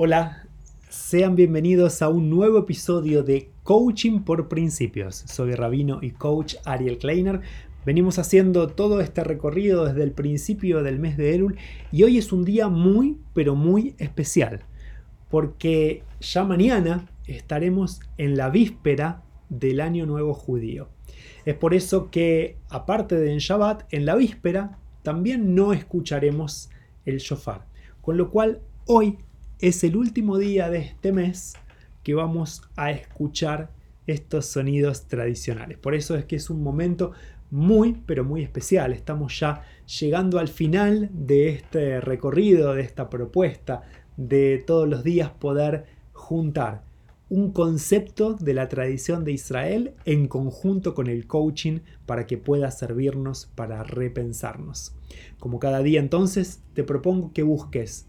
Hola, sean bienvenidos a un nuevo episodio de Coaching por Principios. Soy Rabino y coach Ariel Kleiner. Venimos haciendo todo este recorrido desde el principio del mes de Elul y hoy es un día muy, pero muy especial, porque ya mañana estaremos en la víspera del Año Nuevo Judío. Es por eso que, aparte de en Shabbat, en la víspera también no escucharemos el shofar. Con lo cual, hoy es el último día de este mes que vamos a escuchar estos sonidos tradicionales. Por eso es que es un momento muy, pero muy especial. Estamos ya llegando al final de este recorrido, de esta propuesta, de todos los días poder juntar un concepto de la tradición de Israel en conjunto con el coaching para que pueda servirnos para repensarnos. Como cada día entonces, te propongo que busques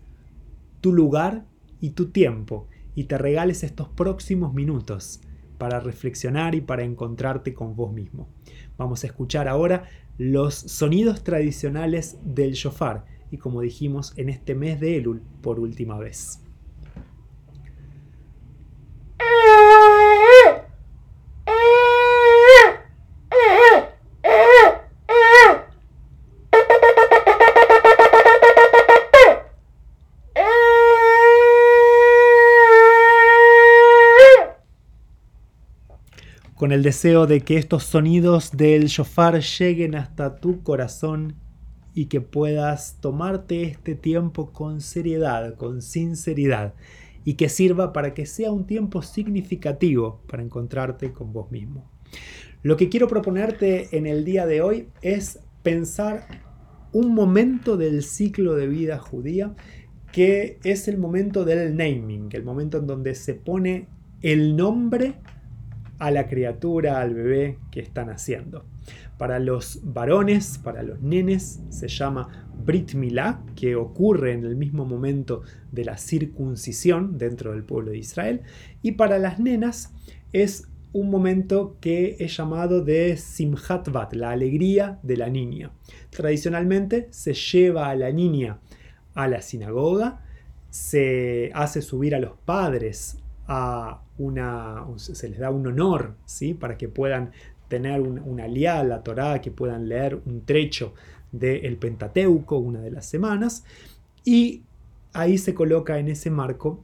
tu lugar y tu tiempo y te regales estos próximos minutos para reflexionar y para encontrarte con vos mismo. Vamos a escuchar ahora los sonidos tradicionales del shofar y como dijimos en este mes de Elul por última vez. Con el deseo de que estos sonidos del shofar lleguen hasta tu corazón y que puedas tomarte este tiempo con seriedad, con sinceridad, y que sirva para que sea un tiempo significativo para encontrarte con vos mismo. Lo que quiero proponerte en el día de hoy es pensar un momento del ciclo de vida judía que es el momento del naming, el momento en donde se pone el nombre a la criatura, al bebé que están haciendo. Para los varones, para los nenes, se llama Brit Milá, que ocurre en el mismo momento de la circuncisión dentro del pueblo de Israel. Y para las nenas es un momento que es llamado de Simchat Bat, la alegría de la niña. Tradicionalmente se lleva a la niña a la sinagoga, se hace subir a los padres a una, se les da un honor, ¿sí? Para que puedan tener una un a la Torá, que puedan leer un trecho del Pentateuco una de las semanas, y ahí se coloca en ese marco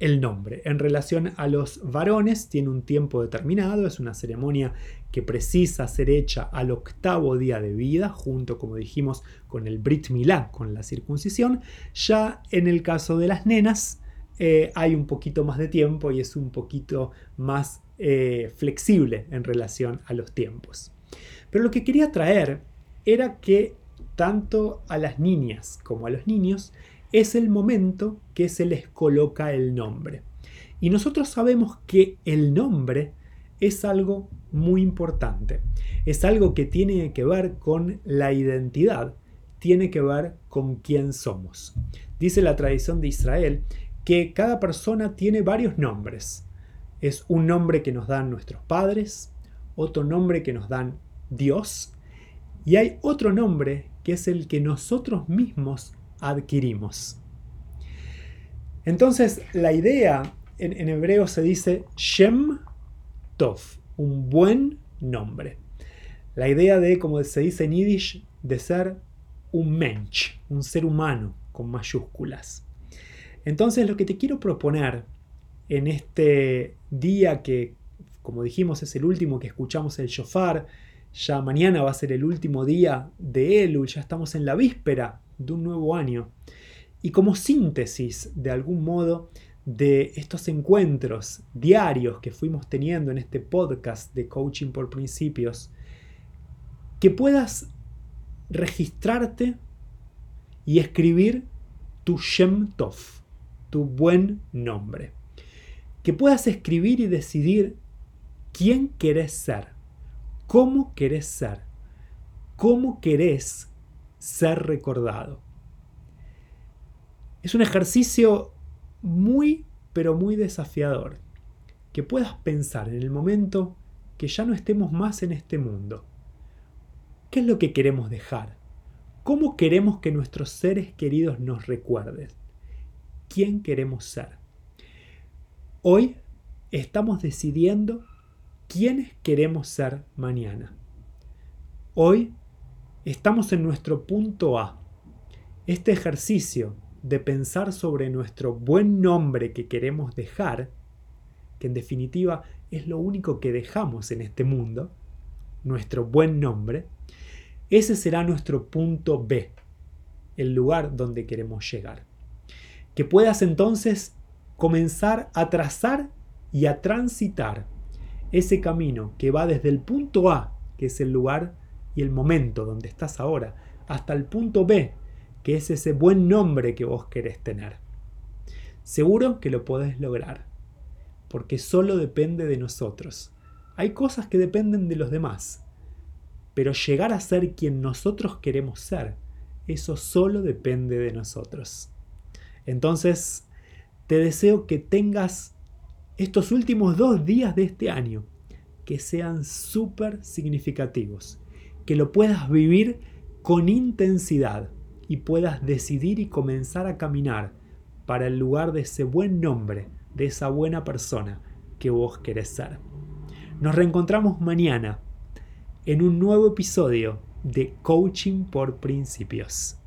el nombre. En relación a los varones, tiene un tiempo determinado, es una ceremonia que precisa ser hecha al octavo día de vida, junto, como dijimos, con el Brit Milá, con la circuncisión. Ya en el caso de las nenas, eh, hay un poquito más de tiempo y es un poquito más eh, flexible en relación a los tiempos. Pero lo que quería traer era que tanto a las niñas como a los niños es el momento que se les coloca el nombre. Y nosotros sabemos que el nombre es algo muy importante. Es algo que tiene que ver con la identidad, tiene que ver con quién somos. Dice la tradición de Israel que cada persona tiene varios nombres. Es un nombre que nos dan nuestros padres, otro nombre que nos dan Dios, y hay otro nombre que es el que nosotros mismos adquirimos. Entonces, la idea en, hebreo se dice Shem Tov, un buen nombre. La idea de, como se dice en Yiddish, de ser un mensch, un ser humano con mayúsculas. Entonces lo que te quiero proponer en este día que, como dijimos, es el último que escuchamos el shofar, ya mañana va a ser el último día de Elul, ya estamos en la víspera de un nuevo año. Y como síntesis, de algún modo, de estos encuentros diarios que fuimos teniendo en este podcast de Coaching por Principios, que puedas registrarte y escribir tu Shem Tov tu buen nombre. Que puedas escribir y decidir quién querés ser, cómo querés ser, cómo querés ser recordado. Es un ejercicio muy, pero muy desafiador. Que puedas pensar en el momento que ya no estemos más en este mundo. ¿Qué es lo que queremos dejar? ¿Cómo queremos que nuestros seres queridos nos recuerden? Quién queremos ser. Hoy estamos decidiendo quiénes queremos ser mañana. Hoy estamos en nuestro punto A. Este ejercicio de pensar sobre nuestro buen nombre que queremos dejar, que en definitiva es lo único que dejamos en este mundo, nuestro buen nombre, ese será nuestro punto B, el lugar donde queremos llegar. Que puedas entonces comenzar a trazar y a transitar ese camino que va desde el punto A, que es el lugar y el momento donde estás ahora, hasta el punto B, que es ese buen nombre que vos querés tener. Seguro que lo podés lograr, porque solo depende de nosotros. Hay cosas que dependen de los demás, pero llegar a ser quien nosotros queremos ser, eso solo depende de nosotros. Entonces, te deseo que tengas estos últimos dos días de este año, que sean súper significativos, que lo puedas vivir con intensidad y puedas decidir y comenzar a caminar para el lugar de ese buen nombre, de esa buena persona que vos querés ser. Nos reencontramos mañana en un nuevo episodio de Coaching por Principios.